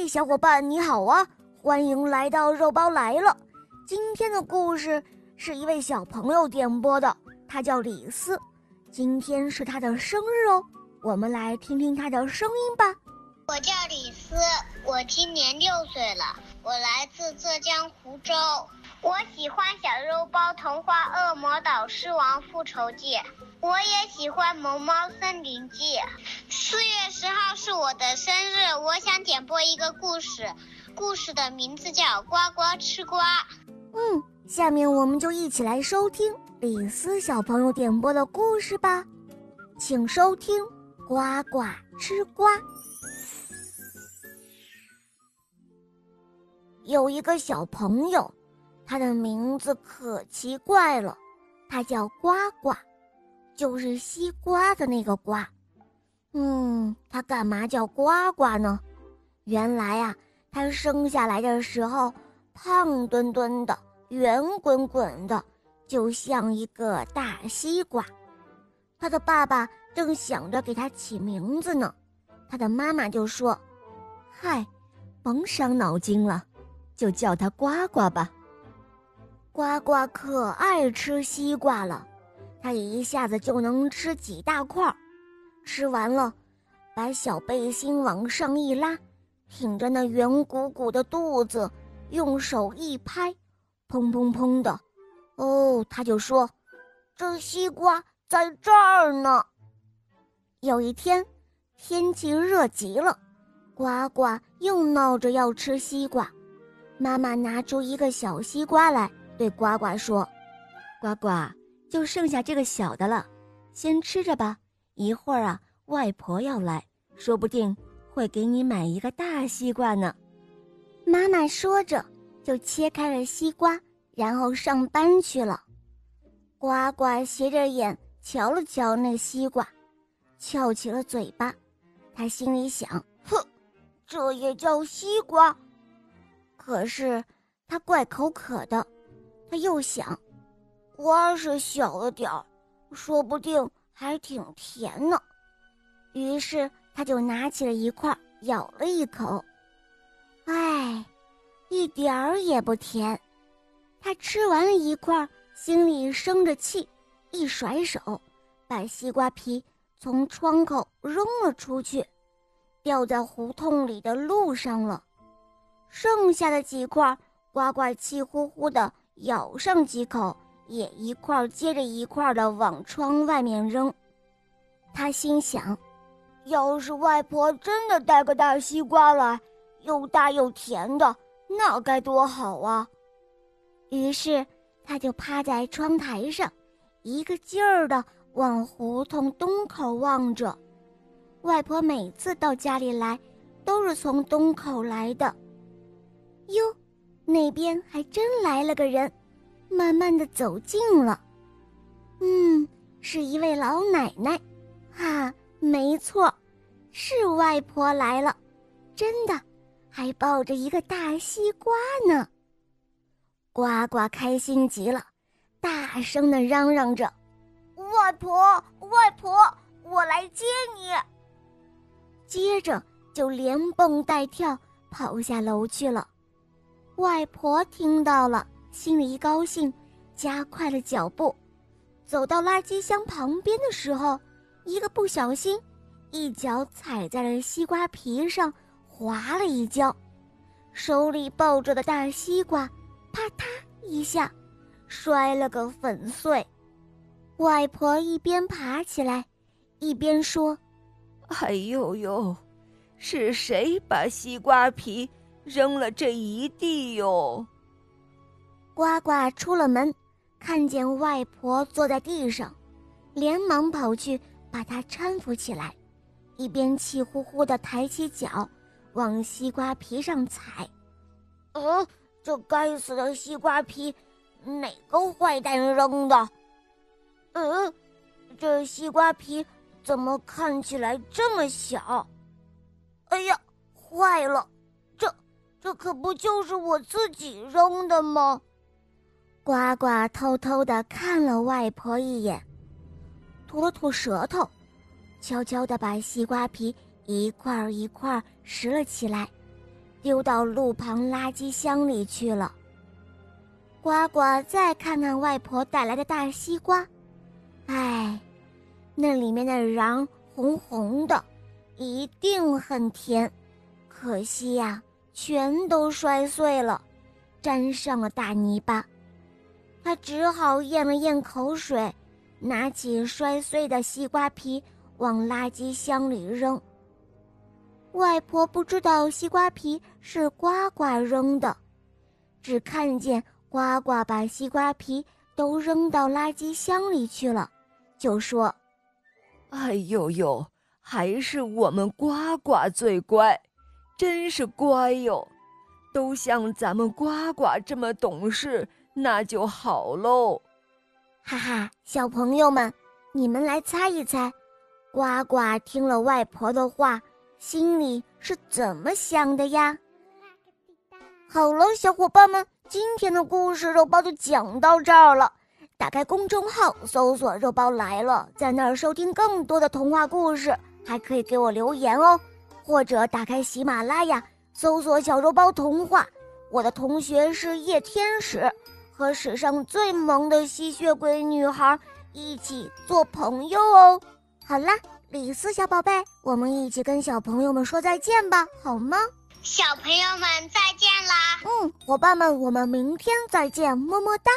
嗨，小伙伴你好啊！欢迎来到肉包来了。今天的故事是一位小朋友点播的，他叫李斯。今天是他的生日哦，我们来听听他的声音吧。我叫李斯，我今年六岁了，我来自浙江湖州。我喜欢小肉包童话《恶魔岛狮王复仇记》，我也喜欢《萌猫森林记》。四月十号是我的生日，我想点播一个故事，故事的名字叫《呱呱吃瓜》。嗯，下面我们就一起来收听李斯小朋友点播的故事吧，请收听《呱呱吃瓜》。有一个小朋友。他的名字可奇怪了，他叫呱呱，就是西瓜的那个瓜。嗯，他干嘛叫呱呱呢？原来啊，他生下来的时候胖墩墩的、圆滚滚的，就像一个大西瓜。他的爸爸正想着给他起名字呢，他的妈妈就说：“嗨，甭伤脑筋了，就叫他呱呱吧。”呱呱可爱吃西瓜了，它一下子就能吃几大块吃完了，把小背心往上一拉，挺着那圆鼓鼓的肚子，用手一拍，砰砰砰的，哦，他就说：“这西瓜在这儿呢。”有一天，天气热极了，呱呱又闹着要吃西瓜，妈妈拿出一个小西瓜来。对呱呱说：“呱呱，就剩下这个小的了，先吃着吧。一会儿啊，外婆要来，说不定会给你买一个大西瓜呢。”妈妈说着，就切开了西瓜，然后上班去了。呱呱斜着眼瞧了瞧那西瓜，翘起了嘴巴。他心里想：“哼，这也叫西瓜？”可是他怪口渴的。他又想，瓜是小了点儿，说不定还挺甜呢。于是他就拿起了一块，咬了一口，哎，一点儿也不甜。他吃完了一块，心里生着气，一甩手，把西瓜皮从窗口扔了出去，掉在胡同里的路上了。剩下的几块，呱呱气呼呼的。咬上几口，也一块接着一块的往窗外面扔。他心想：要是外婆真的带个大西瓜来，又大又甜的，那该多好啊！于是他就趴在窗台上，一个劲儿的往胡同东口望着。外婆每次到家里来，都是从东口来的。哟。那边还真来了个人，慢慢的走近了。嗯，是一位老奶奶，啊，没错，是外婆来了，真的，还抱着一个大西瓜呢。呱呱开心极了，大声的嚷嚷着：“外婆，外婆，我来接你！”接着就连蹦带跳跑下楼去了。外婆听到了，心里一高兴，加快了脚步，走到垃圾箱旁边的时候，一个不小心，一脚踩在了西瓜皮上，滑了一跤，手里抱着的大西瓜，啪嗒一下，摔了个粉碎。外婆一边爬起来，一边说：“哎呦呦，是谁把西瓜皮？”扔了这一地哟！呱呱出了门，看见外婆坐在地上，连忙跑去把她搀扶起来，一边气呼呼地抬起脚往西瓜皮上踩。呃，这该死的西瓜皮，哪个坏蛋扔的？嗯，这西瓜皮怎么看起来这么小？哎呀，坏了！这这可不就是我自己扔的吗？呱呱偷偷的看了外婆一眼，吐了吐舌头，悄悄的把西瓜皮一块一块拾了起来，丢到路旁垃圾箱里去了。呱呱再看看外婆带来的大西瓜，唉，那里面的瓤红红的，一定很甜，可惜呀，全都摔碎了，沾上了大泥巴。他只好咽了咽口水，拿起摔碎的西瓜皮往垃圾箱里扔。外婆不知道西瓜皮是呱呱扔的，只看见呱呱把西瓜皮都扔到垃圾箱里去了，就说：“哎呦呦，还是我们呱呱最乖，真是乖哟！都像咱们呱呱这么懂事。”那就好喽，哈哈！小朋友们，你们来猜一猜，呱呱听了外婆的话，心里是怎么想的呀？好了，小伙伴们，今天的故事肉包就讲到这儿了。打开公众号搜索“肉包来了”，在那儿收听更多的童话故事，还可以给我留言哦。或者打开喜马拉雅搜索“小肉包童话”，我的同学是夜天使。和史上最萌的吸血鬼女孩一起做朋友哦！好啦，李斯小宝贝，我们一起跟小朋友们说再见吧，好吗？小朋友们再见啦！嗯，伙伴们，我们明天再见，么么哒。